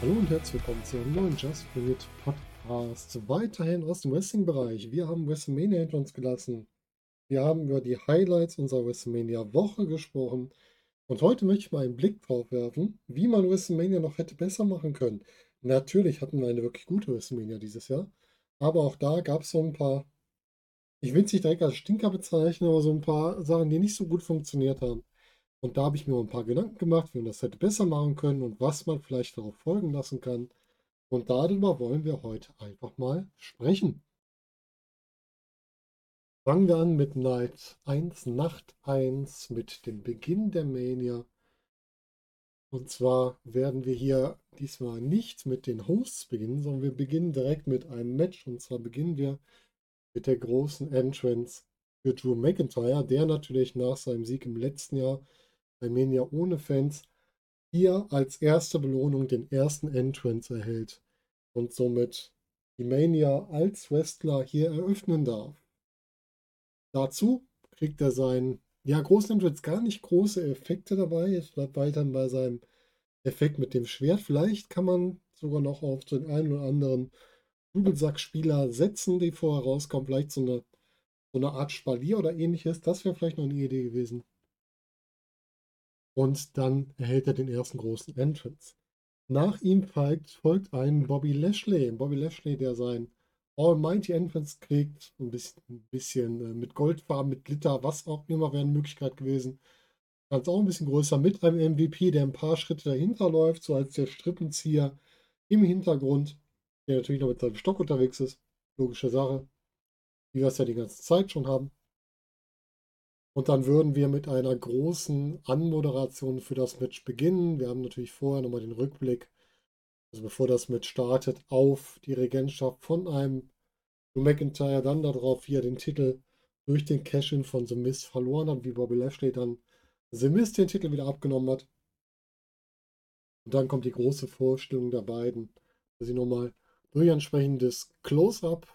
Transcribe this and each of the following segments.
Hallo und herzlich willkommen zu einem neuen Just For It Podcast. Weiterhin aus dem Wrestling-Bereich. Wir haben WrestleMania hinter uns gelassen. Wir haben über die Highlights unserer WrestleMania-Woche gesprochen. Und heute möchte ich mal einen Blick drauf werfen, wie man WrestleMania noch hätte besser machen können. Natürlich hatten wir eine wirklich gute WrestleMania dieses Jahr. Aber auch da gab es so ein paar, ich will es nicht direkt als Stinker bezeichnen, aber so ein paar Sachen, die nicht so gut funktioniert haben. Und da habe ich mir ein paar Gedanken gemacht, wie man das hätte besser machen können und was man vielleicht darauf folgen lassen kann. Und darüber wollen wir heute einfach mal sprechen. Fangen wir an mit Night 1, Nacht 1, mit dem Beginn der Mania. Und zwar werden wir hier diesmal nicht mit den Hosts beginnen, sondern wir beginnen direkt mit einem Match. Und zwar beginnen wir mit der großen Entrance für Drew McIntyre, der natürlich nach seinem Sieg im letzten Jahr bei Mania ohne Fans hier als erste Belohnung den ersten Entrance erhält und somit die Mania als Wrestler hier eröffnen darf. Dazu kriegt er seinen, ja, großen Entrance gar nicht große Effekte dabei. Es bleibt weiterhin bei seinem Effekt mit dem Schwert. Vielleicht kann man sogar noch auf den einen oder anderen Kugelsackspieler setzen, die vorher rauskommen. Vielleicht so eine, so eine Art Spalier oder ähnliches. Das wäre vielleicht noch eine Idee gewesen. Und dann erhält er den ersten großen Entrance. Nach ihm folgt, folgt ein Bobby Lashley. Bobby Lashley, der sein Almighty Entrance kriegt. Ein bisschen, ein bisschen äh, mit Goldfarben, mit Glitter, was auch immer wäre eine Möglichkeit gewesen. Ganz auch ein bisschen größer mit einem MVP, der ein paar Schritte dahinter läuft, so als der Strippenzieher im Hintergrund, der natürlich noch mit seinem Stock unterwegs ist. Logische Sache. Wie wir es ja die ganze Zeit schon haben. Und dann würden wir mit einer großen Anmoderation für das Match beginnen. Wir haben natürlich vorher nochmal den Rückblick, also bevor das Match startet, auf die Regentschaft von einem Drew McIntyre, dann darauf, wie er den Titel durch den Cash-In von The Miz verloren hat, wie Bobby Lashley dann The Miz den Titel wieder abgenommen hat. Und dann kommt die große Vorstellung der beiden, dass sie nochmal durch entsprechendes Close-Up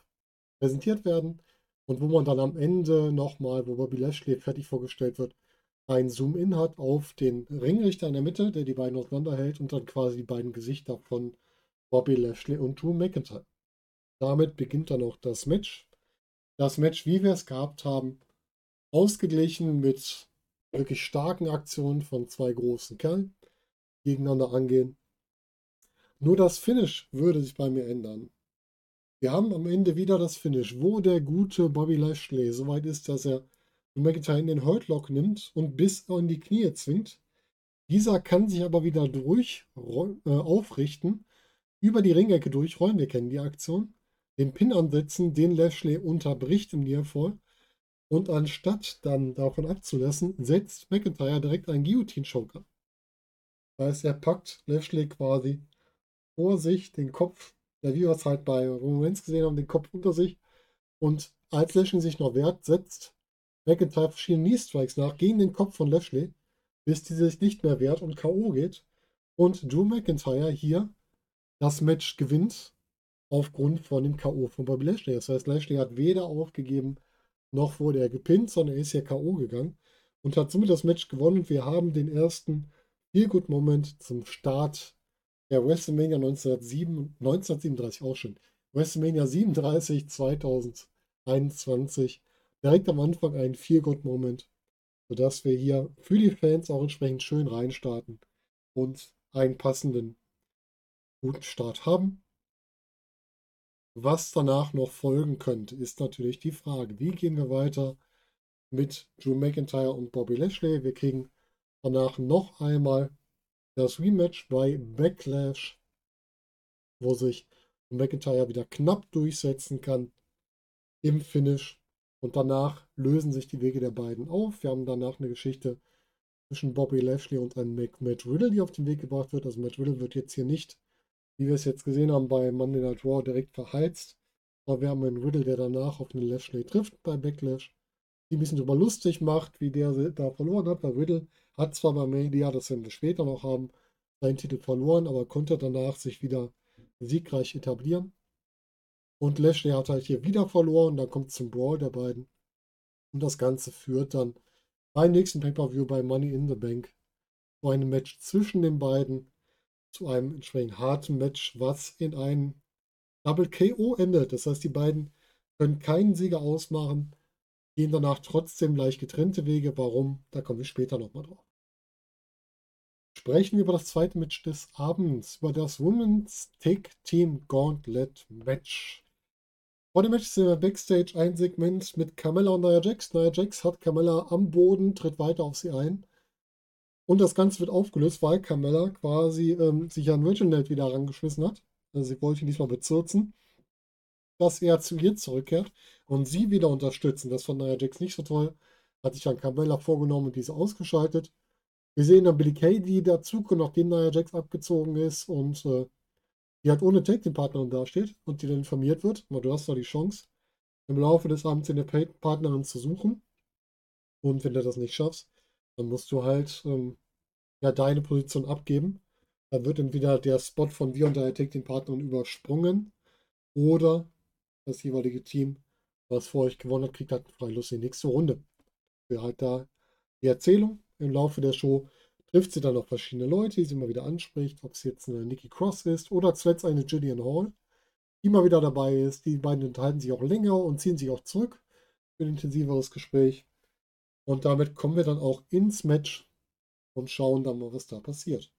präsentiert werden. Und wo man dann am Ende nochmal, wo Bobby Lashley fertig vorgestellt wird, ein Zoom-In hat auf den Ringrichter in der Mitte, der die beiden auseinanderhält und dann quasi die beiden Gesichter von Bobby Lashley und Drew McIntyre. Damit beginnt dann auch das Match. Das Match, wie wir es gehabt haben, ausgeglichen mit wirklich starken Aktionen von zwei großen Kerlen, gegeneinander angehen. Nur das Finish würde sich bei mir ändern. Wir haben am Ende wieder das Finish, wo der gute Bobby Lashley soweit ist, dass er McIntyre in den Hurtlock nimmt und bis in die Knie zwingt. Dieser kann sich aber wieder durch äh, aufrichten, über die Ringecke durchrollen, wir kennen die Aktion, den Pin ansetzen, den Lashley unterbricht im Nearfall und anstatt dann davon abzulassen, setzt McIntyre direkt einen Guillotine-Choker. Das heißt, er packt Lashley quasi vor sich den Kopf ja, wie wir es halt bei Romans gesehen haben, den Kopf unter sich. Und als Lashley sich noch wehrt, setzt McIntyre verschiedene Knee-Strikes nach gegen den Kopf von Lashley, bis dieser sich nicht mehr wehrt und K.O. geht. Und Drew McIntyre hier das Match gewinnt aufgrund von dem K.O. von Bobby Lashley. Das heißt, Lashley hat weder aufgegeben, noch wurde er gepinnt, sondern er ist ja K.O. gegangen und hat somit das Match gewonnen. Wir haben den ersten Feel-Good-Moment zum Start ja, WrestleMania 1907, 1937 auch schon. WrestleMania 37 2021. Direkt am Anfang ein Feel-Good-Moment, sodass wir hier für die Fans auch entsprechend schön reinstarten und einen passenden guten Start haben. Was danach noch folgen könnte, ist natürlich die Frage, wie gehen wir weiter mit Drew McIntyre und Bobby Lashley. Wir kriegen danach noch einmal das Rematch bei Backlash, wo sich McIntyre wieder knapp durchsetzen kann im Finish. Und danach lösen sich die Wege der beiden auf. Wir haben danach eine Geschichte zwischen Bobby Lashley und einem Matt Riddle, die auf den Weg gebracht wird. Also Matt Riddle wird jetzt hier nicht, wie wir es jetzt gesehen haben, bei Monday Night Raw direkt verheizt. Aber wir haben einen Riddle, der danach auf einen Lashley trifft bei Backlash. Die ein bisschen drüber lustig macht, wie der da verloren hat, weil Riddle hat zwar bei Media, das werden wir später noch haben, seinen Titel verloren, aber konnte danach sich wieder siegreich etablieren. Und Lashley hat halt hier wieder verloren. Dann kommt zum Brawl der beiden. Und das Ganze führt dann beim nächsten Pay-Per-View bei Money in the Bank zu einem Match zwischen den beiden. Zu einem entsprechend harten Match, was in einem Double KO endet. Das heißt, die beiden können keinen Sieger ausmachen, gehen danach trotzdem leicht getrennte Wege. Warum? Da kommen wir später nochmal drauf. Sprechen wir über das zweite Match des Abends, über das Women's Tag Team Gauntlet Match. Vor dem Match sehen wir Backstage ein Segment mit Carmella und Nia Jax. Nia Jax hat Carmella am Boden, tritt weiter auf sie ein. Und das Ganze wird aufgelöst, weil Carmella quasi ähm, sich an Reginald wieder herangeschmissen hat. Also sie wollte ihn diesmal bezirzen, dass er zu ihr zurückkehrt und sie wieder unterstützen. Das fand Nia Jax nicht so toll. Hat sich an Carmella vorgenommen und diese ausgeschaltet. Wir sehen dann Billy Kay, die dazukommt, nachdem Nia Jax abgezogen ist und äh, die halt ohne Tag Team Partnerin dasteht und die dann informiert wird, aber du hast da die Chance, im Laufe des Abends eine Partnerin zu suchen. Und wenn du das nicht schaffst, dann musst du halt ähm, ja deine Position abgeben. Dann wird entweder der Spot von dir und deiner Tag Team Partnerin übersprungen oder das jeweilige Team, was vor euch gewonnen hat, kriegt halt Freilust in die nächste Runde. Für halt da die Erzählung im Laufe der Show trifft sie dann auf verschiedene Leute, die sie immer wieder anspricht, ob es jetzt eine Nikki Cross ist oder zuletzt eine Gillian Hall, die immer wieder dabei ist. Die beiden unterhalten sich auch länger und ziehen sich auch zurück für ein intensiveres Gespräch. Und damit kommen wir dann auch ins Match und schauen dann mal, was da passiert.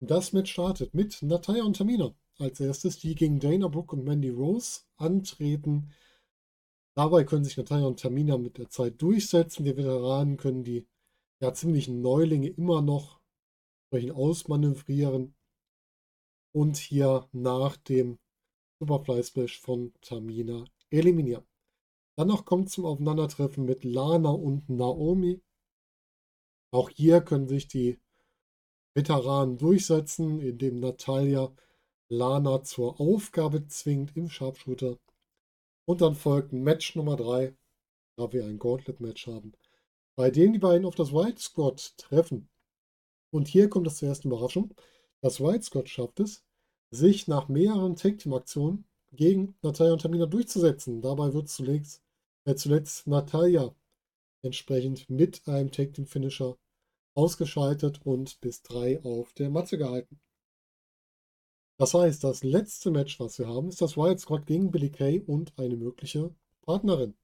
Das Match startet mit Natalia und Tamina als erstes, die gegen Dana Brooke und Mandy Rose antreten. Dabei können sich Natalia und Tamina mit der Zeit durchsetzen. Die Veteranen können die ja ziemlichen Neulinge immer noch ausmanövrieren und hier nach dem Superfly Splash von Tamina eliminieren. Danach kommt zum Aufeinandertreffen mit Lana und Naomi. Auch hier können sich die Veteranen durchsetzen, indem Natalia Lana zur Aufgabe zwingt im Sharpshooter und dann folgt Match Nummer 3, da wir ein Gauntlet-Match haben, bei dem die beiden auf das White Squad treffen. Und hier kommt es zur ersten Überraschung. Das White Squad schafft es, sich nach mehreren Tag-Team-Aktionen gegen Natalia und Tamina durchzusetzen. Dabei wird zuletzt, äh, zuletzt Natalia entsprechend mit einem Tag-Team-Finisher ausgeschaltet und bis 3 auf der Matte gehalten. Das heißt, das letzte Match, was wir haben, ist das Wild Scott gegen Billy Kay und eine mögliche Partnerin.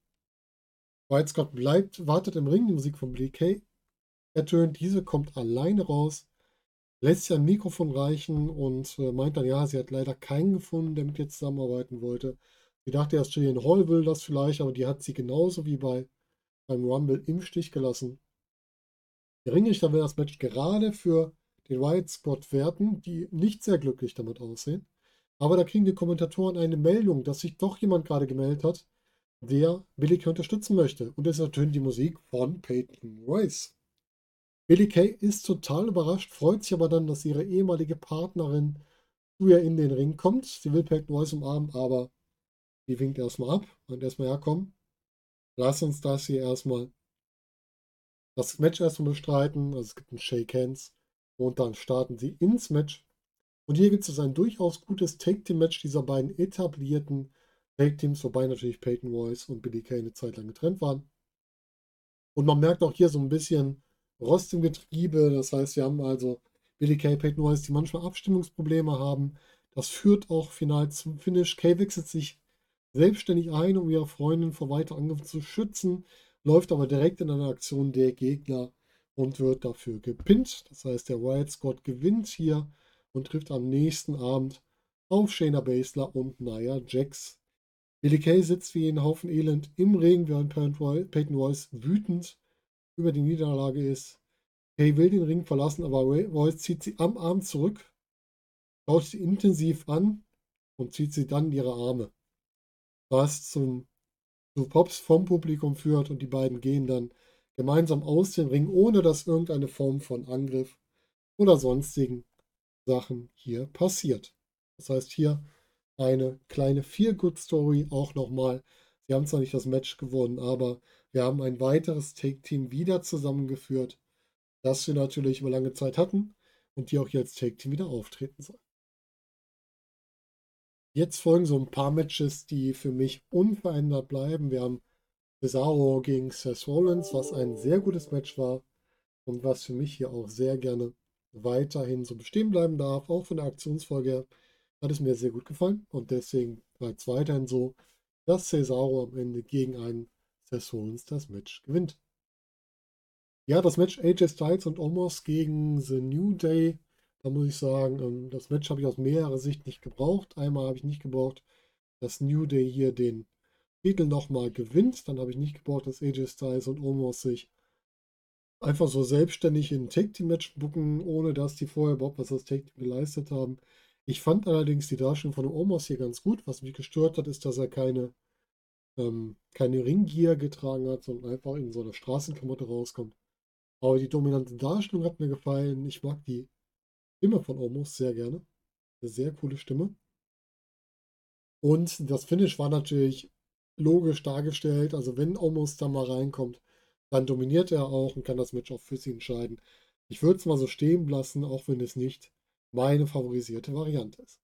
Wild Scott bleibt, wartet im Ring, die Musik von Billy Kay ertönt. Diese kommt alleine raus, lässt sich ein Mikrofon reichen und äh, meint dann, ja, sie hat leider keinen gefunden, der mit ihr zusammenarbeiten wollte. Sie dachte erst, Julian Hall will das vielleicht, aber die hat sie genauso wie bei beim Rumble im Stich gelassen. Der Ringrichter will das Match gerade für den White Squad werten, die nicht sehr glücklich damit aussehen. Aber da kriegen die Kommentatoren eine Meldung, dass sich doch jemand gerade gemeldet hat, der Billy Kay unterstützen möchte. Und es ertönt die Musik von Peyton Royce. Billy Kay ist total überrascht, freut sich aber dann, dass ihre ehemalige Partnerin zu ihr in den Ring kommt. Sie will Peyton Royce umarmen, aber die winkt erstmal ab und erstmal herkommen. Lass uns das hier erstmal das Match erstmal bestreiten. Also es gibt ein Shake Hands. Und dann starten sie ins Match. Und hier gibt es ein durchaus gutes Take-Team-Match dieser beiden etablierten Take-Teams, wobei natürlich Peyton Royce und Billy Kay eine Zeit lang getrennt waren. Und man merkt auch hier so ein bisschen Rost im Getriebe. Das heißt, wir haben also Billy Kay, Peyton Royce, die manchmal Abstimmungsprobleme haben. Das führt auch final zum Finish. Kay wechselt sich selbstständig ein, um ihre Freundin vor weiteren Angriffen zu schützen, läuft aber direkt in eine Aktion der Gegner und wird dafür gepinnt. Das heißt, der Wild Squad gewinnt hier und trifft am nächsten Abend auf Shayna Baszler und Nia Jax. Billy Kay sitzt wie ein Haufen Elend im Regen, während Peyton Royce wütend über die Niederlage ist. Kay will den Ring verlassen, aber Royce zieht sie am Arm zurück, schaut sie intensiv an und zieht sie dann in ihre Arme. Was zum, zu Pops vom Publikum führt und die beiden gehen dann gemeinsam aus dem Ring, ohne dass irgendeine Form von Angriff oder sonstigen Sachen hier passiert. Das heißt, hier eine kleine Feel-Good-Story auch nochmal. Sie haben zwar nicht das Match gewonnen, aber wir haben ein weiteres Take-Team wieder zusammengeführt, das wir natürlich über lange Zeit hatten und die auch jetzt Take Team wieder auftreten soll. Jetzt folgen so ein paar Matches, die für mich unverändert bleiben. Wir haben Cesaro gegen Seth Rollins, was ein sehr gutes Match war und was für mich hier auch sehr gerne weiterhin so bestehen bleiben darf. Auch von der Aktionsfolge her hat es mir sehr gut gefallen und deswegen bleibt es weiterhin so, dass Cesaro am Ende gegen einen Seth Rollins das Match gewinnt. Ja, das Match AJ Styles und Omos gegen The New Day da muss ich sagen, ähm, das Match habe ich aus mehrerer Sicht nicht gebraucht. Einmal habe ich nicht gebraucht, dass New Day hier den Titel nochmal gewinnt. Dann habe ich nicht gebraucht, dass AJ Styles und Omos sich einfach so selbstständig in ein Take Team Match bucken, ohne dass die vorher überhaupt was das Take Team geleistet haben. Ich fand allerdings die Darstellung von Omos hier ganz gut. Was mich gestört hat, ist, dass er keine, ähm, keine Ringgear getragen hat, sondern einfach in so einer Straßenklamotte rauskommt. Aber die dominante Darstellung hat mir gefallen. Ich mag die Stimme von Omos sehr gerne. Eine sehr coole Stimme. Und das Finish war natürlich logisch dargestellt. Also wenn Omos da mal reinkommt, dann dominiert er auch und kann das Match auch für sie entscheiden. Ich würde es mal so stehen lassen, auch wenn es nicht meine favorisierte Variante ist.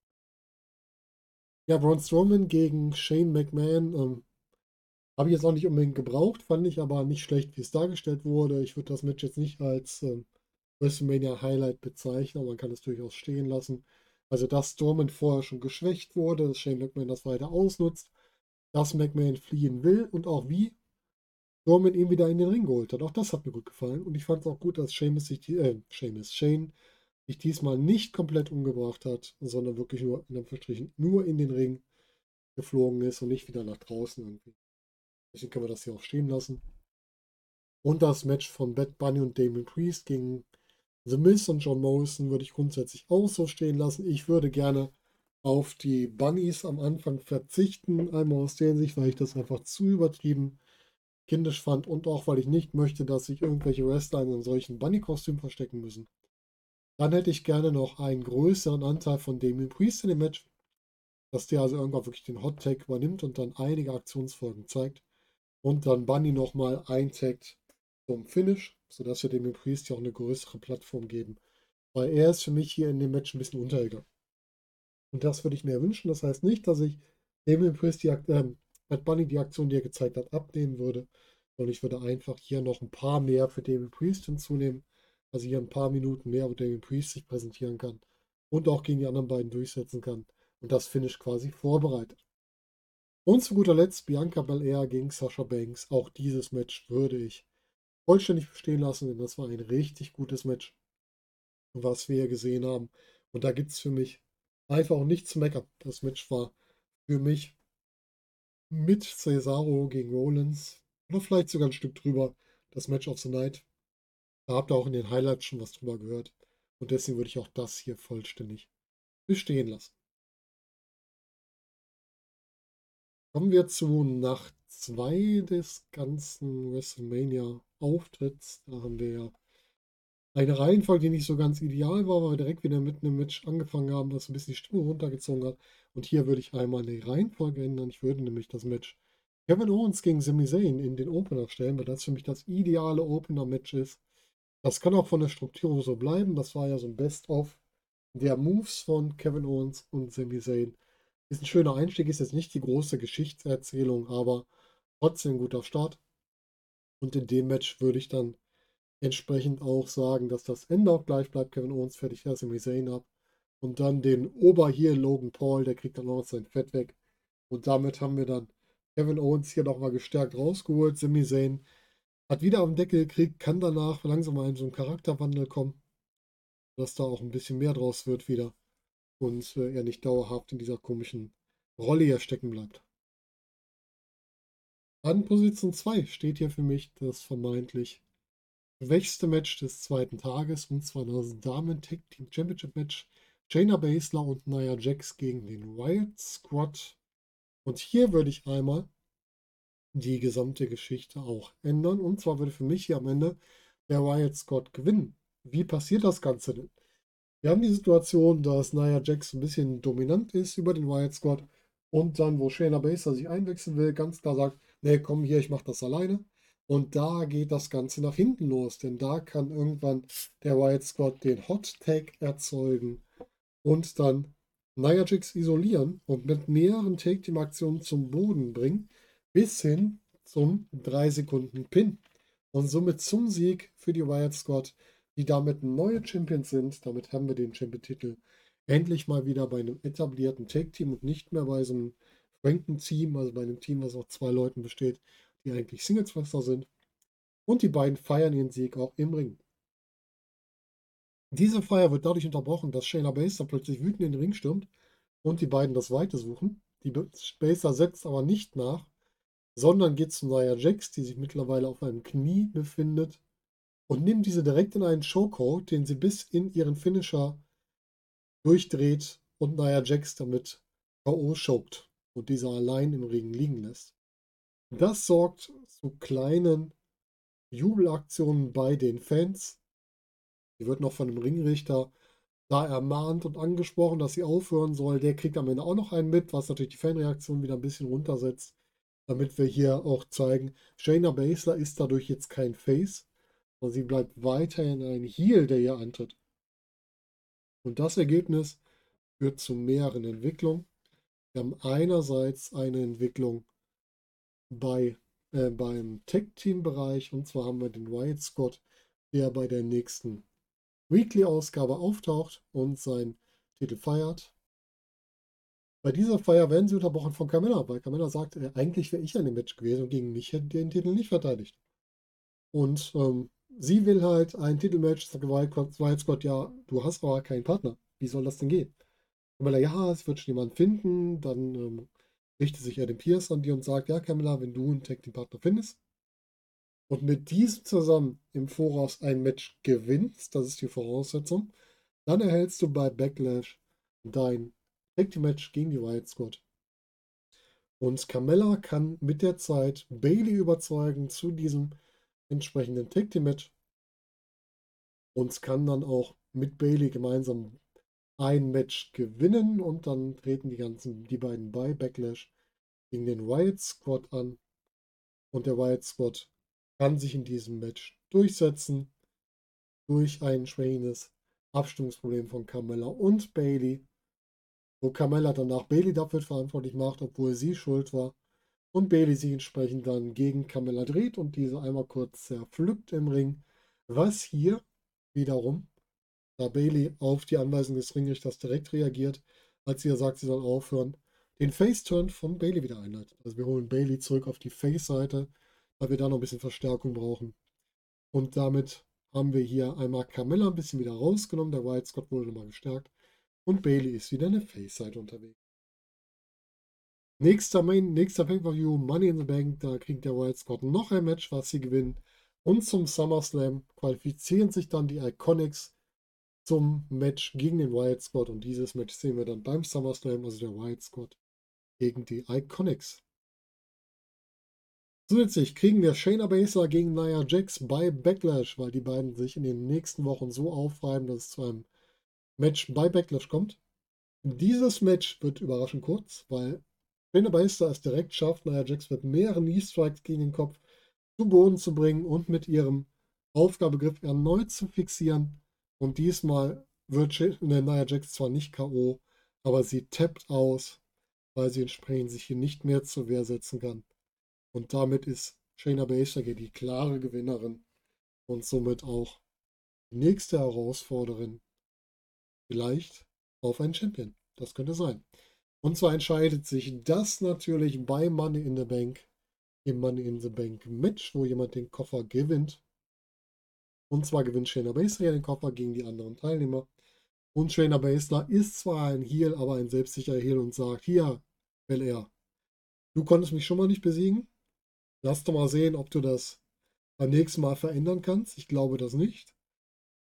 Ja, Braun Strowman gegen Shane McMahon ähm, habe ich jetzt auch nicht unbedingt gebraucht, fand ich aber nicht schlecht, wie es dargestellt wurde. Ich würde das Match jetzt nicht als ähm, WrestleMania Highlight bezeichnen, aber man kann es durchaus stehen lassen. Also, dass Strowman vorher schon geschwächt wurde, dass Shane McMahon das weiter ausnutzt, dass McMahon fliehen will und auch wie Strowman ihn wieder in den Ring geholt hat. Auch das hat mir gut gefallen und ich fand es auch gut, dass Sheamus sich, äh, Sheamus, Shane sich diesmal nicht komplett umgebracht hat, sondern wirklich nur, in Anführungsstrichen, nur in den Ring geflogen ist und nicht wieder nach draußen irgendwie. Deswegen können wir das hier auch stehen lassen. Und das Match von Bad Bunny und Damon Priest gegen The Miz und John Morrison würde ich grundsätzlich auch so stehen lassen. Ich würde gerne auf die Bunnies am Anfang verzichten. Einmal aus der Sicht, weil ich das einfach zu übertrieben kindisch fand und auch weil ich nicht möchte, dass sich irgendwelche Wrestler in einem solchen Bunny-Kostüm verstecken müssen. Dann hätte ich gerne noch einen größeren Anteil von Damien Priest in dem Match, dass der also irgendwann wirklich den Hot Tag übernimmt und dann einige Aktionsfolgen zeigt und dann Bunny nochmal eintaggt zum Finish sodass wir dem Priest ja auch eine größere Plattform geben. Weil er ist für mich hier in dem Match ein bisschen untergegangen. Und das würde ich mir wünschen. Das heißt nicht, dass ich dem Priest die, äh, Bad Bunny die Aktion, die er gezeigt hat, abnehmen würde, sondern ich würde einfach hier noch ein paar mehr für Damien Priest hinzunehmen. Also hier ein paar Minuten mehr, wo Damien Priest sich präsentieren kann und auch gegen die anderen beiden durchsetzen kann und das Finish quasi vorbereitet. Und zu guter Letzt Bianca Belair gegen Sasha Banks. Auch dieses Match würde ich vollständig bestehen lassen, denn das war ein richtig gutes Match, was wir hier gesehen haben. Und da gibt es für mich einfach auch nichts zu meckern. Das Match war für mich mit Cesaro gegen Rollins oder vielleicht sogar ein Stück drüber das Match of the Night. Da habt ihr auch in den Highlights schon was drüber gehört. Und deswegen würde ich auch das hier vollständig bestehen lassen. Kommen wir zu Nacht 2 des ganzen WrestleMania Auftritts. Da haben wir ja eine Reihenfolge, die nicht so ganz ideal war, weil wir direkt wieder mitten im Match angefangen haben, was ein bisschen die Stimmung runtergezogen hat. Und hier würde ich einmal eine Reihenfolge ändern. Ich würde nämlich das Match Kevin Owens gegen Sami Zayn in den Opener stellen, weil das für mich das ideale Opener-Match ist. Das kann auch von der Struktur so bleiben. Das war ja so ein Best-of der Moves von Kevin Owens und Sami Zayn. Ist ein schöner Einstieg, ist jetzt nicht die große Geschichtserzählung, aber trotzdem ein guter Start. Und in dem Match würde ich dann entsprechend auch sagen, dass das Ende auch gleich bleibt. Kevin Owens fertig erst im Zayn ab. Und dann den Ober hier, Logan Paul, der kriegt dann auch sein Fett weg. Und damit haben wir dann Kevin Owens hier nochmal gestärkt rausgeholt. Sami Zayn hat wieder am Deckel gekriegt, kann danach langsam mal in so einen Charakterwandel kommen. Dass da auch ein bisschen mehr draus wird wieder. Und äh, er nicht dauerhaft in dieser komischen Rolle hier stecken bleibt. An Position 2 steht hier für mich das vermeintlich schwächste Match des zweiten Tages, und zwar das Damen Tag Team Championship Match. Shayna Baszler und Nia Jax gegen den Wild Squad. Und hier würde ich einmal die gesamte Geschichte auch ändern. Und zwar würde für mich hier am Ende der Wild Squad gewinnen. Wie passiert das Ganze denn? Wir haben die Situation, dass Nia Jax ein bisschen dominant ist über den Wild Squad und dann, wo Shayna Baszler sich einwechseln will, ganz klar sagt, nee, komm hier, ich mach das alleine. Und da geht das Ganze nach hinten los, denn da kann irgendwann der Riot Squad den Hot Tag erzeugen und dann Nia Jax isolieren und mit mehreren Take-Team-Aktionen zum Boden bringen, bis hin zum 3 Sekunden Pin. Und somit zum Sieg für die Riot Squad, die damit neue Champions sind. Damit haben wir den Champion-Titel endlich mal wieder bei einem etablierten Take-Team und nicht mehr bei so einem Franken-Team, also bei einem Team, was aus zwei Leuten besteht, die eigentlich Singles-Wrestler sind. Und die beiden feiern ihren Sieg auch im Ring. Diese Feier wird dadurch unterbrochen, dass Shayna Baszler plötzlich wütend in den Ring stürmt und die beiden das Weite suchen. Die Baszler setzt aber nicht nach, sondern geht zu Nia Jax, die sich mittlerweile auf einem Knie befindet und nimmt diese direkt in einen Showcode, den sie bis in ihren Finisher durchdreht und Nia Jax damit K.O. choked und dieser allein im Ring liegen lässt. Das sorgt zu kleinen Jubelaktionen bei den Fans. Sie wird noch von dem Ringrichter da ermahnt und angesprochen, dass sie aufhören soll. Der kriegt am Ende auch noch einen mit, was natürlich die Fanreaktion wieder ein bisschen runtersetzt, damit wir hier auch zeigen, Shayna Baszler ist dadurch jetzt kein Face, sondern sie bleibt weiterhin ein Heel, der hier antritt. Und das Ergebnis führt zu mehreren Entwicklungen. Wir haben einerseits eine Entwicklung bei, äh, beim Tech-Team-Bereich und zwar haben wir den Wyatt Scott, der bei der nächsten Weekly-Ausgabe auftaucht und seinen Titel feiert. Bei dieser Feier werden sie unterbrochen von Carmella, weil Carmella sagt, äh, eigentlich wäre ich an dem Match gewesen und gegen mich hätte den Titel nicht verteidigt. Und ähm, sie will halt ein Titelmatch, sagt Wyatt Scott, ja, du hast aber keinen Partner. Wie soll das denn gehen? Carmella, ja, es wird schon jemand finden, dann ähm, richtet sich Adam Pierce an die und sagt, ja, Carmella, wenn du einen Tag Team Partner findest und mit diesem zusammen im Voraus ein Match gewinnst, das ist die Voraussetzung, dann erhältst du bei Backlash dein Tag Team Match gegen die Riot Squad. Und Carmella kann mit der Zeit Bailey überzeugen zu diesem entsprechenden Tag Team Match und kann dann auch mit Bailey gemeinsam ein Match gewinnen und dann treten die ganzen, die beiden bei Backlash gegen den Riot Squad an. Und der Riot Squad kann sich in diesem Match durchsetzen durch ein entsprechendes Abstimmungsproblem von Carmella und Bailey, wo Carmella danach Bailey dafür verantwortlich macht, obwohl sie schuld war. Und Bailey sich entsprechend dann gegen Carmella dreht und diese einmal kurz zerpflückt im Ring, was hier wiederum da Bailey auf die Anweisung des Ringrichters direkt reagiert, als sie ja sagt, sie soll aufhören, den Face-Turn von Bailey wieder einleitet. Also wir holen Bailey zurück auf die Face-Seite, weil wir da noch ein bisschen Verstärkung brauchen. Und damit haben wir hier einmal Carmella ein bisschen wieder rausgenommen, der White Scott wurde nochmal gestärkt und Bailey ist wieder eine Face-Seite unterwegs. Nächster, Main, nächster Pay-Per-View, Money in the Bank, da kriegt der Wild Scott noch ein Match, was sie gewinnen. Und zum SummerSlam qualifizieren sich dann die Iconics zum Match gegen den Wild Squad. Und dieses Match sehen wir dann beim SummerSlam, also der Wild Squad gegen die Iconics. Zusätzlich kriegen wir Shayna Baszler gegen Nia Jax bei Backlash, weil die beiden sich in den nächsten Wochen so aufreiben, dass es zu einem Match bei Backlash kommt. Dieses Match wird überraschend kurz, weil Shayna Baszler es direkt schafft, Nia Jax mit mehreren Knee-Strikes gegen den Kopf zu Boden zu bringen und mit ihrem Aufgabegriff erneut zu fixieren. Und diesmal wird Nia Jax zwar nicht K.O., aber sie tappt aus, weil sie entsprechend sich hier nicht mehr zur Wehr setzen kann. Und damit ist Shayna Baszler die klare Gewinnerin und somit auch die nächste Herausforderin vielleicht auf einen Champion. Das könnte sein. Und zwar entscheidet sich das natürlich bei Money in the Bank im Money in the Bank Match, wo jemand den Koffer gewinnt. Und zwar gewinnt Shayna Baszler den Koffer gegen die anderen Teilnehmer. Und Shayna Baszler ist zwar ein Heel, aber ein selbstsicherer Heel und sagt, hier, Bel Air, du konntest mich schon mal nicht besiegen. Lass doch mal sehen, ob du das beim nächsten Mal verändern kannst. Ich glaube das nicht.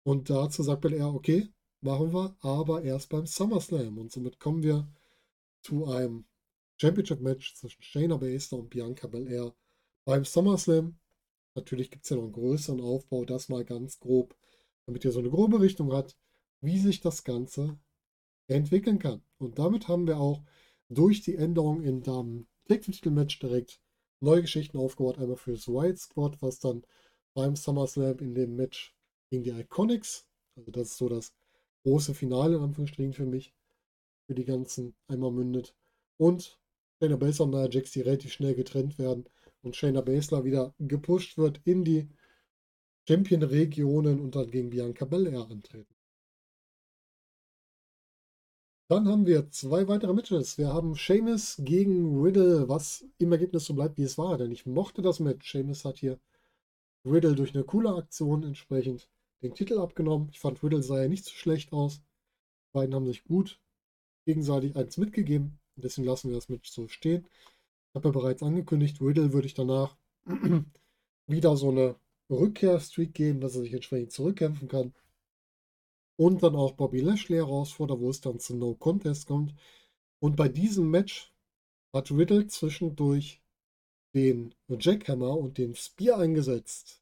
Und dazu sagt Bel Air, okay, machen wir, aber erst beim SummerSlam. Und somit kommen wir zu einem Championship-Match zwischen Shayna Baszler und Bianca Belair beim SummerSlam. Natürlich gibt es ja noch einen größeren Aufbau, das mal ganz grob, damit ihr so eine grobe Richtung habt, wie sich das Ganze entwickeln kann. Und damit haben wir auch durch die Änderung in dem Titelmatch direkt neue Geschichten aufgebaut. Einmal für das White Squad, was dann beim SummerSlam in dem Match gegen die Iconics, also das ist so das große Finale in Anführungsstrichen für mich, für die ganzen einmal mündet. Und Shayna Baszler und Nia Jax, die relativ schnell getrennt werden und Shayna Baszler wieder gepusht wird in die Champion-Regionen und dann gegen Bianca Belair antreten. Dann haben wir zwei weitere Matches. Wir haben Sheamus gegen Riddle, was im Ergebnis so bleibt, wie es war. Denn ich mochte das Match. Sheamus hat hier Riddle durch eine coole Aktion entsprechend den Titel abgenommen. Ich fand, Riddle sah ja nicht so schlecht aus. Die beiden haben sich gut gegenseitig eins mitgegeben. Deswegen lassen wir das Match so stehen. Ich habe ja bereits angekündigt, Riddle würde ich danach wieder so eine Rückkehrstreak geben, dass er sich entsprechend zurückkämpfen kann. Und dann auch Bobby Lashley herausfordert, wo es dann zu No Contest kommt. Und bei diesem Match hat Riddle zwischendurch den Jackhammer und den Spear eingesetzt.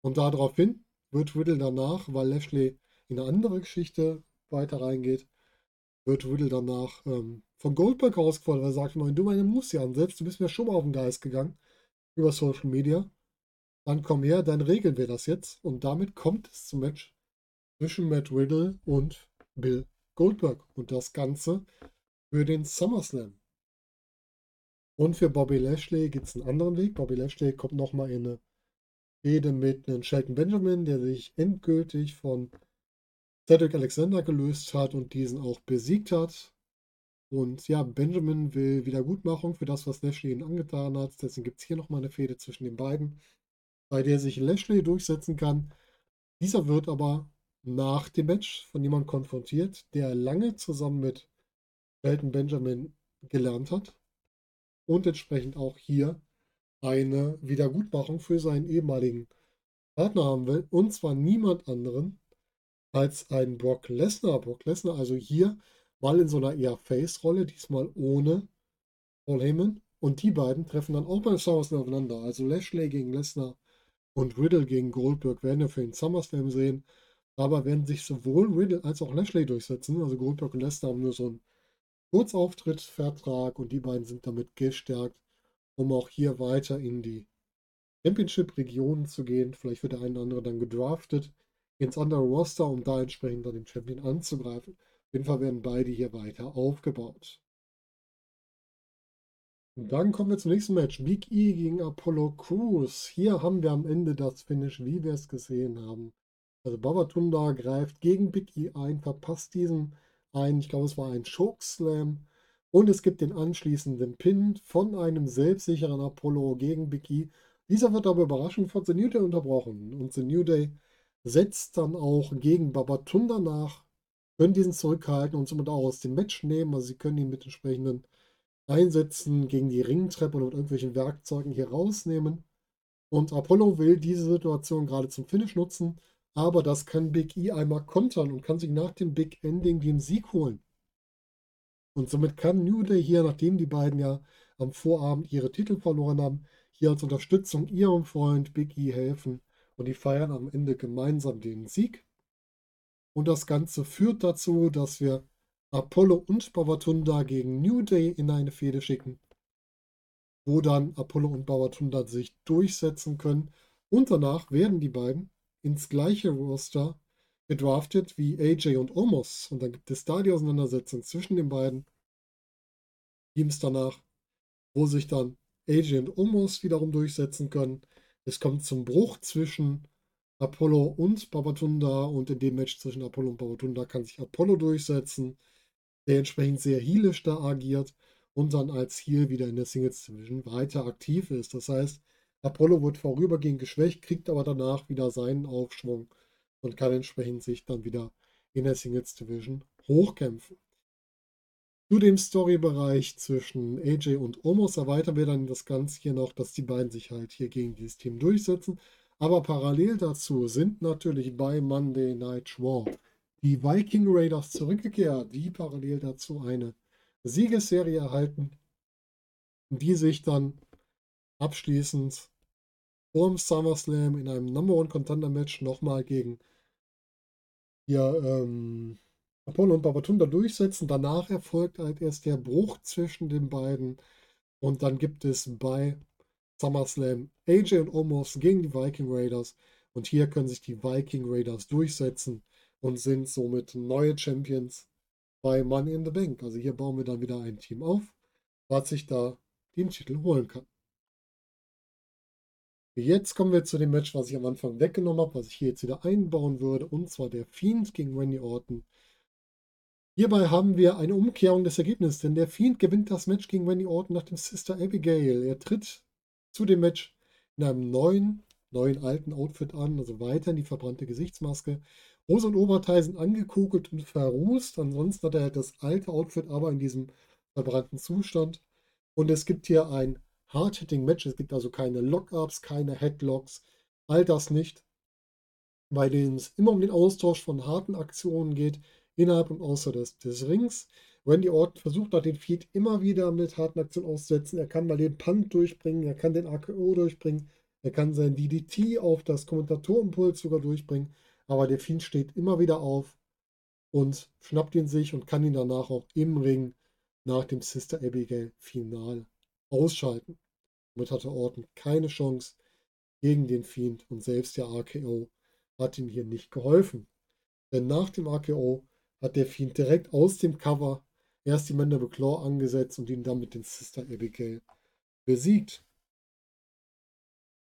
Und daraufhin wird Riddle danach, weil Lashley in eine andere Geschichte weiter reingeht, wird Riddle danach ähm, von Goldberg herausgefordert, weil er sagt, wenn du meine Moves hier ansetzt, du bist mir schon mal auf den Geist gegangen über Social Media, dann komm her, dann regeln wir das jetzt. Und damit kommt es zum Match zwischen Matt Riddle und Bill Goldberg. Und das Ganze für den SummerSlam. Und für Bobby Lashley gibt es einen anderen Weg. Bobby Lashley kommt nochmal in eine Rede mit einem Shelton Benjamin, der sich endgültig von Cedric Alexander gelöst hat und diesen auch besiegt hat. Und ja, Benjamin will Wiedergutmachung für das, was Lashley ihn angetan hat. Deswegen gibt es hier nochmal eine Fehde zwischen den beiden, bei der sich Lashley durchsetzen kann. Dieser wird aber nach dem Match von jemandem konfrontiert, der lange zusammen mit Shelton Benjamin gelernt hat und entsprechend auch hier eine Wiedergutmachung für seinen ehemaligen Partner haben will. Und zwar niemand anderen als ein Brock Lesnar. Brock Lesnar also hier mal in so einer eher Face-Rolle, diesmal ohne Paul Heyman. Und die beiden treffen dann auch beim SummerSlam aufeinander. Also Lashley gegen Lesnar und Riddle gegen Goldberg werden wir für den SummerSlam sehen. Aber werden sich sowohl Riddle als auch Lashley durchsetzen. Also Goldberg und Lesnar haben nur so einen Kurzauftrittvertrag und die beiden sind damit gestärkt, um auch hier weiter in die Championship-Regionen zu gehen. Vielleicht wird der eine oder andere dann gedraftet ins andere Roster, um da entsprechend dann den Champion anzugreifen. Auf jeden Fall werden beide hier weiter aufgebaut. Und dann kommen wir zum nächsten Match. Big E gegen Apollo Crews. Hier haben wir am Ende das Finish, wie wir es gesehen haben. Also Babatunda greift gegen Big E ein, verpasst diesen ein, ich glaube es war ein Chokeslam. Und es gibt den anschließenden Pin von einem selbstsicheren Apollo gegen Big E. Dieser wird aber überraschend von The New Day unterbrochen. Und The New Day setzt dann auch gegen Babatunda nach, können diesen zurückhalten und somit auch aus dem Match nehmen. Also sie können ihn mit entsprechenden Einsätzen gegen die Ringtreppe oder mit irgendwelchen Werkzeugen hier rausnehmen. Und Apollo will diese Situation gerade zum Finish nutzen aber das kann Big E einmal kontern und kann sich nach dem Big Ending den Sieg holen. Und somit kann New Day hier, nachdem die beiden ja am Vorabend ihre Titel verloren haben, hier als Unterstützung ihrem Freund Big E helfen. Und die feiern am Ende gemeinsam den Sieg. Und das Ganze führt dazu, dass wir Apollo und Bavatunda gegen New Day in eine Fehde schicken, wo dann Apollo und Bavatunda sich durchsetzen können. Und danach werden die beiden ins gleiche Roster gedraftet wie AJ und Omos. Und dann gibt es da die Auseinandersetzung zwischen den beiden Teams danach, wo sich dann AJ und Omos wiederum durchsetzen können. Es kommt zum Bruch zwischen Apollo und Babatunda und in dem Match zwischen Apollo und Babatunda kann sich Apollo durchsetzen, der entsprechend sehr healisch da agiert und dann als Heal wieder in der Singles Division weiter aktiv ist. Das heißt, Apollo wird vorübergehend geschwächt, kriegt aber danach wieder seinen Aufschwung und kann entsprechend sich dann wieder in der Singles Division hochkämpfen. Zu dem Storybereich zwischen AJ und Omos erweitern wir dann das Ganze hier noch, dass die beiden sich halt hier gegen dieses Team durchsetzen. Aber parallel dazu sind natürlich bei Monday Night Raw die Viking Raiders zurückgekehrt, die parallel dazu eine Siegesserie erhalten, die sich dann abschließend vor dem SummerSlam in einem Number One Contender Match nochmal gegen ja, ähm, Apollo und Babatunda durchsetzen. Danach erfolgt halt erst der Bruch zwischen den beiden. Und dann gibt es bei SummerSlam AJ und Omos gegen die Viking Raiders. Und hier können sich die Viking Raiders durchsetzen und sind somit neue Champions bei Money in the Bank. Also hier bauen wir dann wieder ein Team auf, was sich da den Titel holen kann. Jetzt kommen wir zu dem Match, was ich am Anfang weggenommen habe, was ich hier jetzt wieder einbauen würde, und zwar der Fiend gegen Randy Orton. Hierbei haben wir eine Umkehrung des Ergebnisses, denn der Fiend gewinnt das Match gegen Randy Orton nach dem Sister Abigail. Er tritt zu dem Match in einem neuen, neuen alten Outfit an, also weiterhin die verbrannte Gesichtsmaske. Hose und Oberteil sind angekugelt und verrußt. Ansonsten hat er halt das alte Outfit, aber in diesem verbrannten Zustand. Und es gibt hier ein Hard-Hitting-Match. Es gibt also keine Lockups, keine Headlocks, all das nicht, bei denen es immer um den Austausch von harten Aktionen geht, innerhalb und außer des, des Rings. Randy Orton versucht nach den Feed immer wieder mit harten Aktionen auszusetzen. Er kann mal den Punt durchbringen, er kann den AKO durchbringen, er kann sein DDT auf das Kommentatorenpult sogar durchbringen. Aber der Fiend steht immer wieder auf und schnappt ihn sich und kann ihn danach auch im Ring nach dem Sister Abigail Final ausschalten. Damit hatte Orton keine Chance gegen den Fiend und selbst der RKO hat ihm hier nicht geholfen. Denn nach dem RKO hat der Fiend direkt aus dem Cover erst die Mandible Claw angesetzt und ihn dann mit den Sister Abigail besiegt.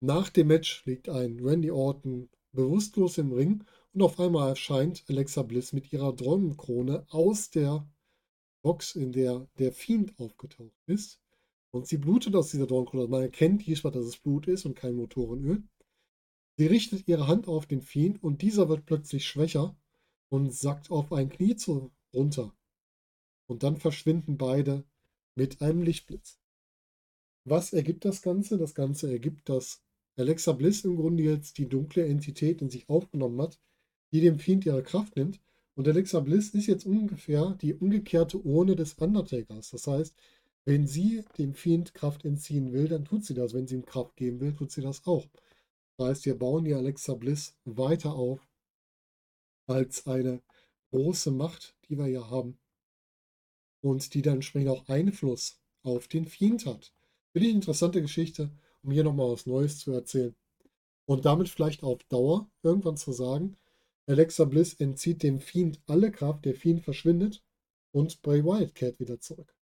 Nach dem Match liegt ein Randy Orton bewusstlos im Ring und auf einmal erscheint Alexa Bliss mit ihrer Drohnenkrone aus der Box, in der der Fiend aufgetaucht ist. Und sie blutet aus dieser Dornkrone. Man erkennt diesmal, dass es Blut ist und kein Motorenöl. Sie richtet ihre Hand auf den Fiend und dieser wird plötzlich schwächer und sackt auf ein Knie zu, runter. Und dann verschwinden beide mit einem Lichtblitz. Was ergibt das Ganze? Das Ganze ergibt, dass Alexa Bliss im Grunde jetzt die dunkle Entität in sich aufgenommen hat, die dem Fiend ihre Kraft nimmt. Und Alexa Bliss ist jetzt ungefähr die umgekehrte Urne des Undertakers. Das heißt, wenn sie dem Fiend Kraft entziehen will, dann tut sie das. Wenn sie ihm Kraft geben will, tut sie das auch. Das heißt, wir bauen die Alexa Bliss weiter auf als eine große Macht, die wir hier haben. Und die dann entsprechend auch Einfluss auf den Fiend hat. Finde ich eine interessante Geschichte, um hier nochmal was Neues zu erzählen. Und damit vielleicht auf Dauer irgendwann zu sagen, Alexa Bliss entzieht dem Fiend alle Kraft, der Fiend verschwindet und Bray Wyatt kehrt wieder zurück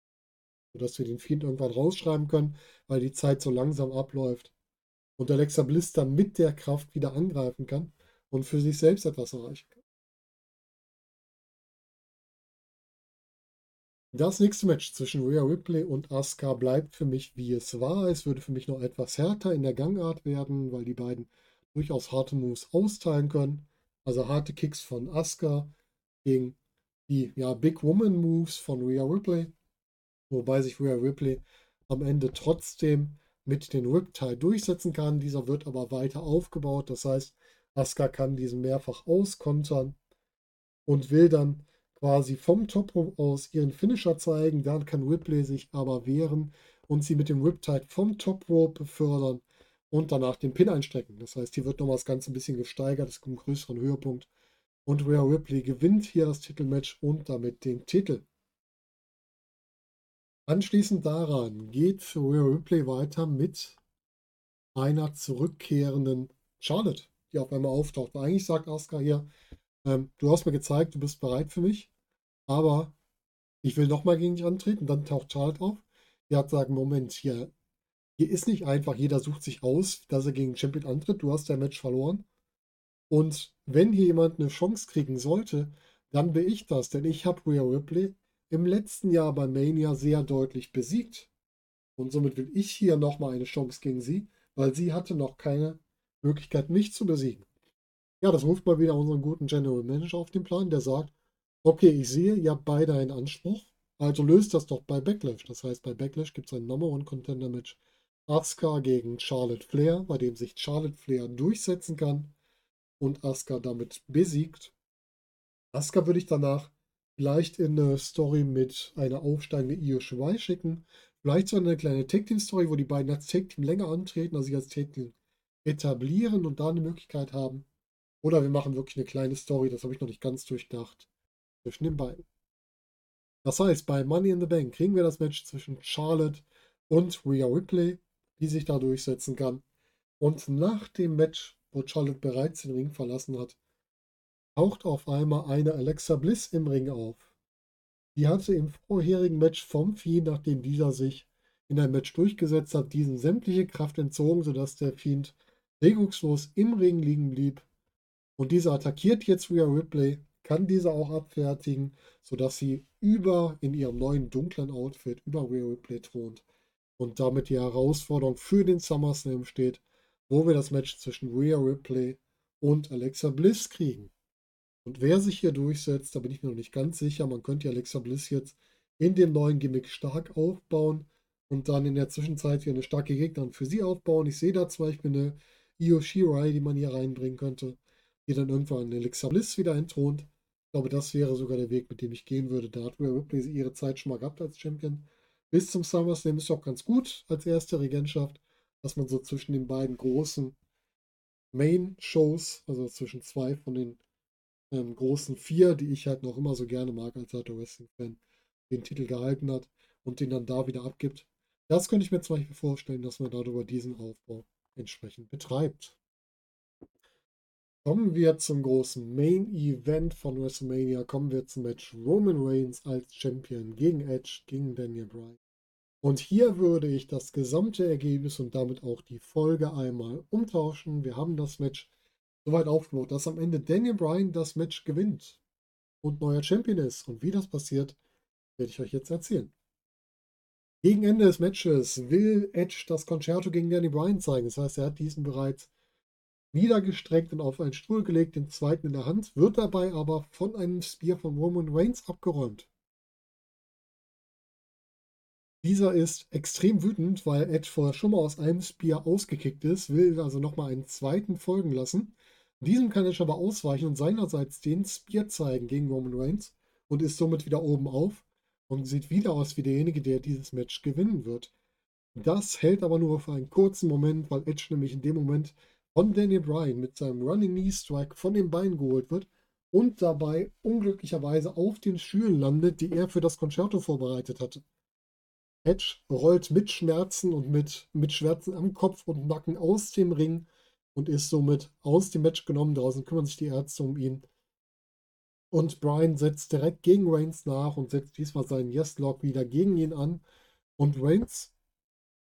sodass wir den Fiend irgendwann rausschreiben können, weil die Zeit so langsam abläuft. Und Alexa Bliss dann mit der Kraft wieder angreifen kann und für sich selbst etwas erreichen kann. Das nächste Match zwischen Rhea Ripley und Asuka bleibt für mich, wie es war. Es würde für mich noch etwas härter in der Gangart werden, weil die beiden durchaus harte Moves austeilen können. Also harte Kicks von Asuka gegen die ja, Big Woman Moves von Rhea Ripley. Wobei sich Rhea Ripley am Ende trotzdem mit den Riptide durchsetzen kann. Dieser wird aber weiter aufgebaut. Das heißt, Asuka kann diesen mehrfach auskontern und will dann quasi vom Top Rope aus ihren Finisher zeigen. Dann kann Ripley sich aber wehren und sie mit dem Riptide vom Top Rope befördern und danach den Pin einstrecken. Das heißt, hier wird nochmal das Ganze ein bisschen gesteigert. Es kommt einen größeren Höhepunkt. Und Rhea Ripley gewinnt hier das Titelmatch und damit den Titel. Anschließend daran geht Rhea Ripley weiter mit einer zurückkehrenden Charlotte, die auf einmal auftaucht. eigentlich sagt Asuka hier, ähm, du hast mir gezeigt, du bist bereit für mich, aber ich will nochmal gegen dich antreten. Dann taucht Charlotte auf. Die hat gesagt, Moment, hier, hier ist nicht einfach, jeder sucht sich aus, dass er gegen Champion antritt. Du hast dein Match verloren. Und wenn hier jemand eine Chance kriegen sollte, dann bin ich das, denn ich habe Rhea Ripley im letzten Jahr bei Mania sehr deutlich besiegt. Und somit will ich hier nochmal eine Chance gegen sie, weil sie hatte noch keine Möglichkeit, mich zu besiegen. Ja, das ruft mal wieder unseren guten General Manager auf den Plan, der sagt, okay, ich sehe, ihr habt beide einen Anspruch, also löst das doch bei Backlash. Das heißt, bei Backlash gibt es ein Number One Contender Match Asuka gegen Charlotte Flair, bei dem sich Charlotte Flair durchsetzen kann und Asuka damit besiegt. Asuka würde ich danach vielleicht in eine Story mit einer aufsteigenden Io Shirai schicken. Vielleicht so eine kleine Tag Team Story, wo die beiden als Tag Team länger antreten, also sich als Tag Team etablieren und da eine Möglichkeit haben. Oder wir machen wirklich eine kleine Story, das habe ich noch nicht ganz durchdacht, zwischen den beiden. Das heißt, bei Money in the Bank kriegen wir das Match zwischen Charlotte und Rhea Ripley. die sich da durchsetzen kann. Und nach dem Match, wo Charlotte bereits den Ring verlassen hat, taucht auf einmal eine Alexa Bliss im Ring auf. Die hatte im vorherigen Match vom Fiend, nachdem dieser sich in ein Match durchgesetzt hat, diesen sämtliche Kraft entzogen, sodass der Fiend regungslos im Ring liegen blieb. Und dieser attackiert jetzt Rhea Ripley, kann diese auch abfertigen, sodass sie über in ihrem neuen dunklen Outfit über Rhea Ripley thront und damit die Herausforderung für den SummerSlam steht, wo wir das Match zwischen Rhea Ripley und Alexa Bliss kriegen. Und wer sich hier durchsetzt, da bin ich mir noch nicht ganz sicher. Man könnte Alexa Bliss jetzt in dem neuen Gimmick stark aufbauen und dann in der Zwischenzeit hier eine starke Gegnerin für sie aufbauen. Ich sehe da zum Beispiel eine Io Shirai, die man hier reinbringen könnte, die dann irgendwann Alexa Bliss wieder entthront. Ich glaube, das wäre sogar der Weg, mit dem ich gehen würde. Da hat Rhea Ripley ihre Zeit schon mal gehabt als Champion. Bis zum SummerSlam ist auch ganz gut als erste Regentschaft, dass man so zwischen den beiden großen Main-Shows, also zwischen zwei von den ähm, großen vier, die ich halt noch immer so gerne mag als alter Wrestling-Fan, den Titel gehalten hat und den dann da wieder abgibt. Das könnte ich mir zum Beispiel vorstellen, dass man darüber diesen Aufbau entsprechend betreibt. Kommen wir zum großen Main Event von WrestleMania. Kommen wir zum Match Roman Reigns als Champion gegen Edge, gegen Daniel Bryan. Und hier würde ich das gesamte Ergebnis und damit auch die Folge einmal umtauschen. Wir haben das Match soweit aufgebaut, dass am Ende Daniel Bryan das Match gewinnt und neuer Champion ist. Und wie das passiert, werde ich euch jetzt erzählen. Gegen Ende des Matches will Edge das Concerto gegen Danny Bryan zeigen. Das heißt, er hat diesen bereits niedergestreckt und auf einen Stuhl gelegt, den zweiten in der Hand, wird dabei aber von einem Spear von Roman Reigns abgeräumt. Dieser ist extrem wütend, weil Edge vorher schon mal aus einem Spear ausgekickt ist, will also nochmal einen zweiten folgen lassen. Diesem kann Edge aber ausweichen und seinerseits den Spear zeigen gegen Roman Reigns und ist somit wieder oben auf und sieht wieder aus wie derjenige, der dieses Match gewinnen wird. Das hält aber nur für einen kurzen Moment, weil Edge nämlich in dem Moment von Daniel Bryan mit seinem Running Knee Strike von den Beinen geholt wird und dabei unglücklicherweise auf den Stühlen landet, die er für das Concerto vorbereitet hatte. Edge rollt mit Schmerzen und mit, mit Schmerzen am Kopf und Nacken aus dem Ring und ist somit aus dem Match genommen. Draußen kümmern sich die Ärzte um ihn. Und Brian setzt direkt gegen Reigns nach und setzt diesmal seinen Yes-Lock wieder gegen ihn an. Und Reigns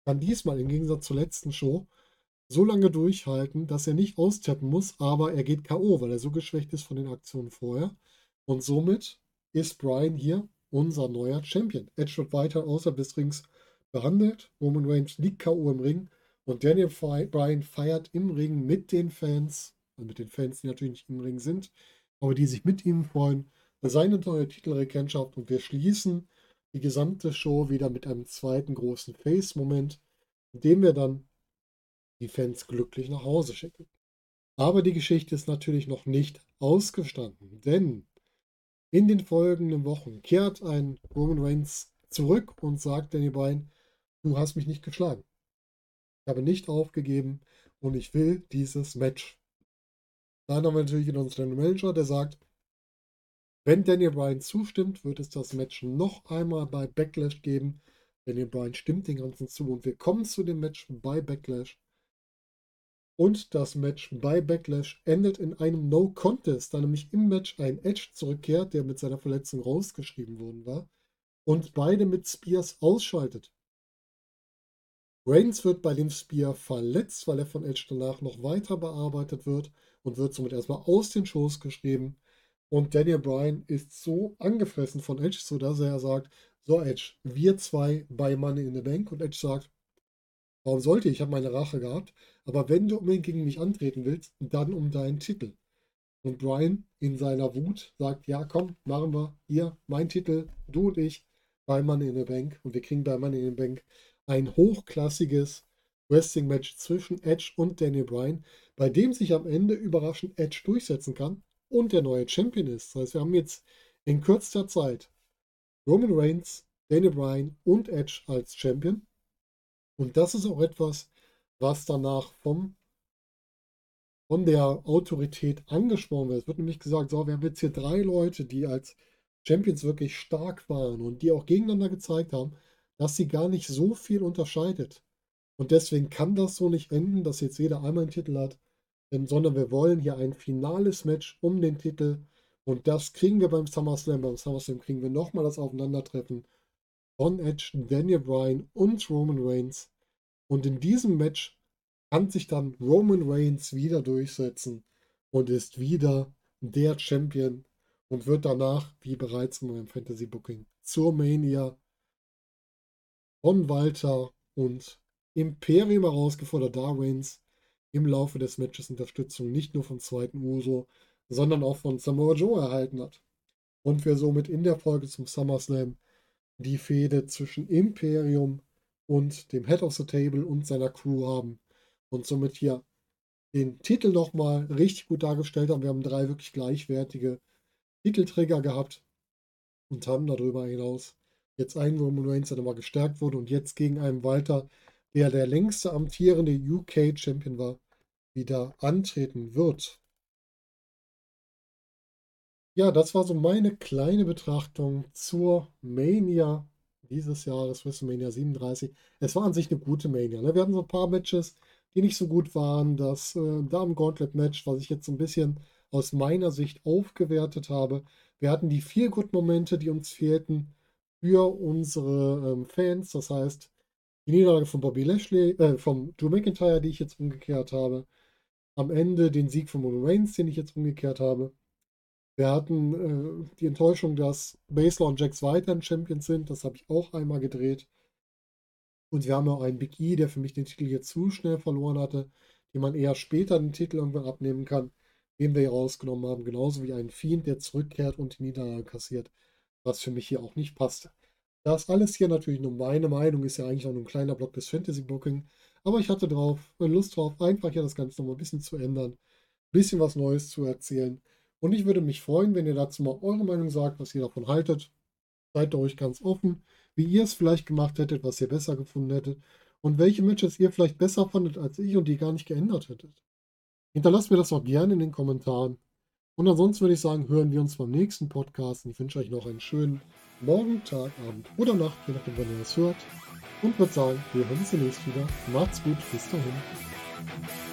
kann diesmal im Gegensatz zur letzten Show so lange durchhalten, dass er nicht austappen muss, aber er geht K.O., weil er so geschwächt ist von den Aktionen vorher. Und somit ist Brian hier unser neuer Champion. Edge wird weiter außerhalb des Rings behandelt. Roman Reigns liegt K.O. im Ring. Und Daniel Bryan feiert im Ring mit den Fans, also mit den Fans, die natürlich nicht im Ring sind, aber die sich mit ihm freuen, seine neue Titelregentschaft. Und wir schließen die gesamte Show wieder mit einem zweiten großen Face-Moment, in dem wir dann die Fans glücklich nach Hause schicken. Aber die Geschichte ist natürlich noch nicht ausgestanden, denn in den folgenden Wochen kehrt ein Roman Reigns zurück und sagt Danny Bryan, du hast mich nicht geschlagen. Ich habe nicht aufgegeben und ich will dieses Match. Dann haben wir natürlich unseren Manager, der sagt, wenn Daniel Bryan zustimmt, wird es das Match noch einmal bei Backlash geben. Daniel Bryan stimmt den ganzen zu und wir kommen zu dem Match bei Backlash. Und das Match bei Backlash endet in einem No Contest, da nämlich im Match ein Edge zurückkehrt, der mit seiner Verletzung rausgeschrieben worden war, und beide mit Spears ausschaltet. Reigns wird bei dem Spear verletzt, weil er von Edge danach noch weiter bearbeitet wird und wird somit erstmal aus den Shows geschrieben. Und Daniel Bryan ist so angefressen von Edge, sodass er sagt, so Edge, wir zwei bei Money in the Bank. Und Edge sagt, warum sollte ich? Ich habe meine Rache gehabt. Aber wenn du unbedingt gegen mich antreten willst, dann um deinen Titel. Und Bryan in seiner Wut sagt, ja komm, machen wir. Hier, mein Titel, du und ich bei Money in the Bank. Und wir kriegen bei Money in the Bank ein hochklassiges Wrestling-Match zwischen Edge und Daniel Bryan, bei dem sich am Ende überraschend Edge durchsetzen kann und der neue Champion ist. Das heißt, wir haben jetzt in kürzester Zeit Roman Reigns, Daniel Bryan und Edge als Champion. Und das ist auch etwas, was danach vom, von der Autorität angesprochen wird. Es wird nämlich gesagt, so, wir haben jetzt hier drei Leute, die als Champions wirklich stark waren und die auch gegeneinander gezeigt haben, dass sie gar nicht so viel unterscheidet. Und deswegen kann das so nicht enden, dass jetzt jeder einmal einen Titel hat, sondern wir wollen hier ein finales Match um den Titel. Und das kriegen wir beim SummerSlam. Beim SummerSlam kriegen wir nochmal das Aufeinandertreffen von Edge, Daniel Bryan und Roman Reigns. Und in diesem Match kann sich dann Roman Reigns wieder durchsetzen und ist wieder der Champion und wird danach, wie bereits in meinem Fantasy Booking, zur Mania von Walter und Imperium herausgefordert, da Reigns im Laufe des Matches Unterstützung nicht nur vom zweiten Uso, sondern auch von Samoa Joe erhalten hat. Und wir somit in der Folge zum SummerSlam die Fehde zwischen Imperium und dem Head of the Table und seiner Crew haben. Und somit hier den Titel nochmal richtig gut dargestellt haben. Wir haben drei wirklich gleichwertige Titelträger gehabt und haben darüber hinaus jetzt einen Roman Reigns, der nochmal gestärkt wurde und jetzt gegen einen Walter, der der längste amtierende UK-Champion war, wieder antreten wird. Ja, das war so meine kleine Betrachtung zur Mania dieses Jahres, WrestleMania 37. Es war an sich eine gute Mania. Ne? Wir hatten so ein paar Matches, die nicht so gut waren. Das äh, Damen-Gauntlet-Match, was ich jetzt so ein bisschen aus meiner Sicht aufgewertet habe. Wir hatten die vier Good-Momente, die uns fehlten für unsere ähm, Fans. Das heißt, die Niederlage von Bobby Lashley, äh, vom Drew McIntyre, die ich jetzt umgekehrt habe. Am Ende den Sieg von Mono Reigns, den ich jetzt umgekehrt habe. Wir hatten äh, die Enttäuschung, dass Basler und Jax weiterhin Champions sind. Das habe ich auch einmal gedreht. Und wir haben auch einen Big E, der für mich den Titel jetzt zu schnell verloren hatte, den man eher später den Titel irgendwann abnehmen kann, den wir hier rausgenommen haben. Genauso wie einen Fiend, der zurückkehrt und die Niederlage kassiert, was für mich hier auch nicht passt. Das alles hier natürlich nur meine Meinung, ist ja eigentlich auch nur ein kleiner Block des Fantasy Booking. Aber ich hatte drauf, Lust drauf, einfach hier das Ganze nochmal ein bisschen zu ändern, ein bisschen was Neues zu erzählen. Und ich würde mich freuen, wenn ihr dazu mal eure Meinung sagt, was ihr davon haltet. Seid euch ganz offen, wie ihr es vielleicht gemacht hättet, was ihr besser gefunden hättet und welche Matches ihr vielleicht besser fandet als ich und die gar nicht geändert hättet. Hinterlasst mir das auch gerne in den Kommentaren. Und ansonsten würde ich sagen, hören wir uns beim nächsten Podcast. Und ich wünsche euch noch einen schönen Morgen, Tag, Abend oder Nacht, je nachdem, wann ihr es hört. Und würde sagen, wir hören uns demnächst wieder. Macht's gut, bis dahin.